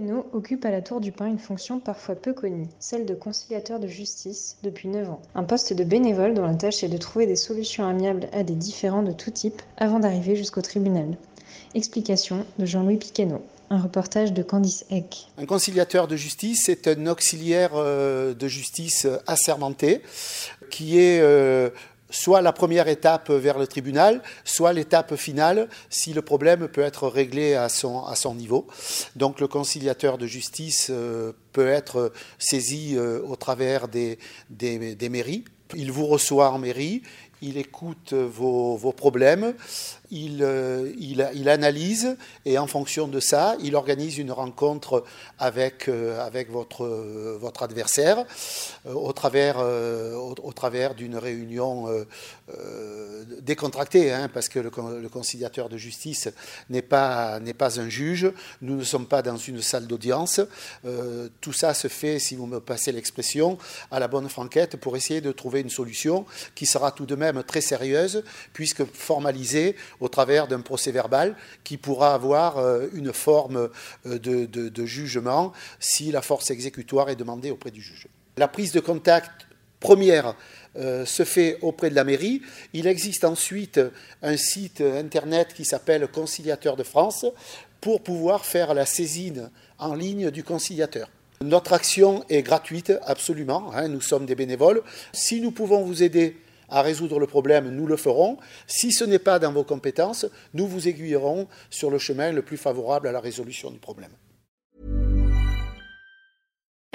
Picano occupe à la Tour du Pin une fonction parfois peu connue, celle de conciliateur de justice depuis 9 ans. Un poste de bénévole dont la tâche est de trouver des solutions amiables à des différends de tout type avant d'arriver jusqu'au tribunal. Explication de Jean-Louis Picano. Un reportage de Candice Eck. Un conciliateur de justice est un auxiliaire euh, de justice assermenté qui est euh, soit la première étape vers le tribunal, soit l'étape finale si le problème peut être réglé à son, niveau. Donc le conciliateur de justice euh, peut être saisi au travers des, des, des mairies. Il vous reçoit en mairie, il écoute vos, vos problèmes, il, il, il, analyse et en fonction de ça, il organise une rencontre avec, avec votre, votre adversaire au travers, au, travers d'une réunion euh, décontractée, hein, parce que le, conciliateur de justice n'est pas, pas un juge, nous ne sommes pas dans une salle d'audience, euh, tout ça se fait, si vous me passez l'expression, à la bonne franquette pour essayer de trouver une solution qui sera tout de même très sérieuse, puisque formalisée au travers d'un procès verbal qui pourra avoir une forme de, de, de, jugement si la force exécutoire est demandée auprès du juge. La prise de contact première euh, se fait auprès de la mairie. Il existe ensuite un site internet qui s'appelle Conciliateur de France pour pouvoir faire la saisine en ligne du conciliateur. Notre action est gratuite, absolument. Hein, nous sommes des bénévoles. Si nous pouvons vous aider à résoudre le problème, nous le ferons. Si ce n'est pas dans vos compétences, nous vous aiguillerons sur le chemin le plus favorable à la résolution du problème.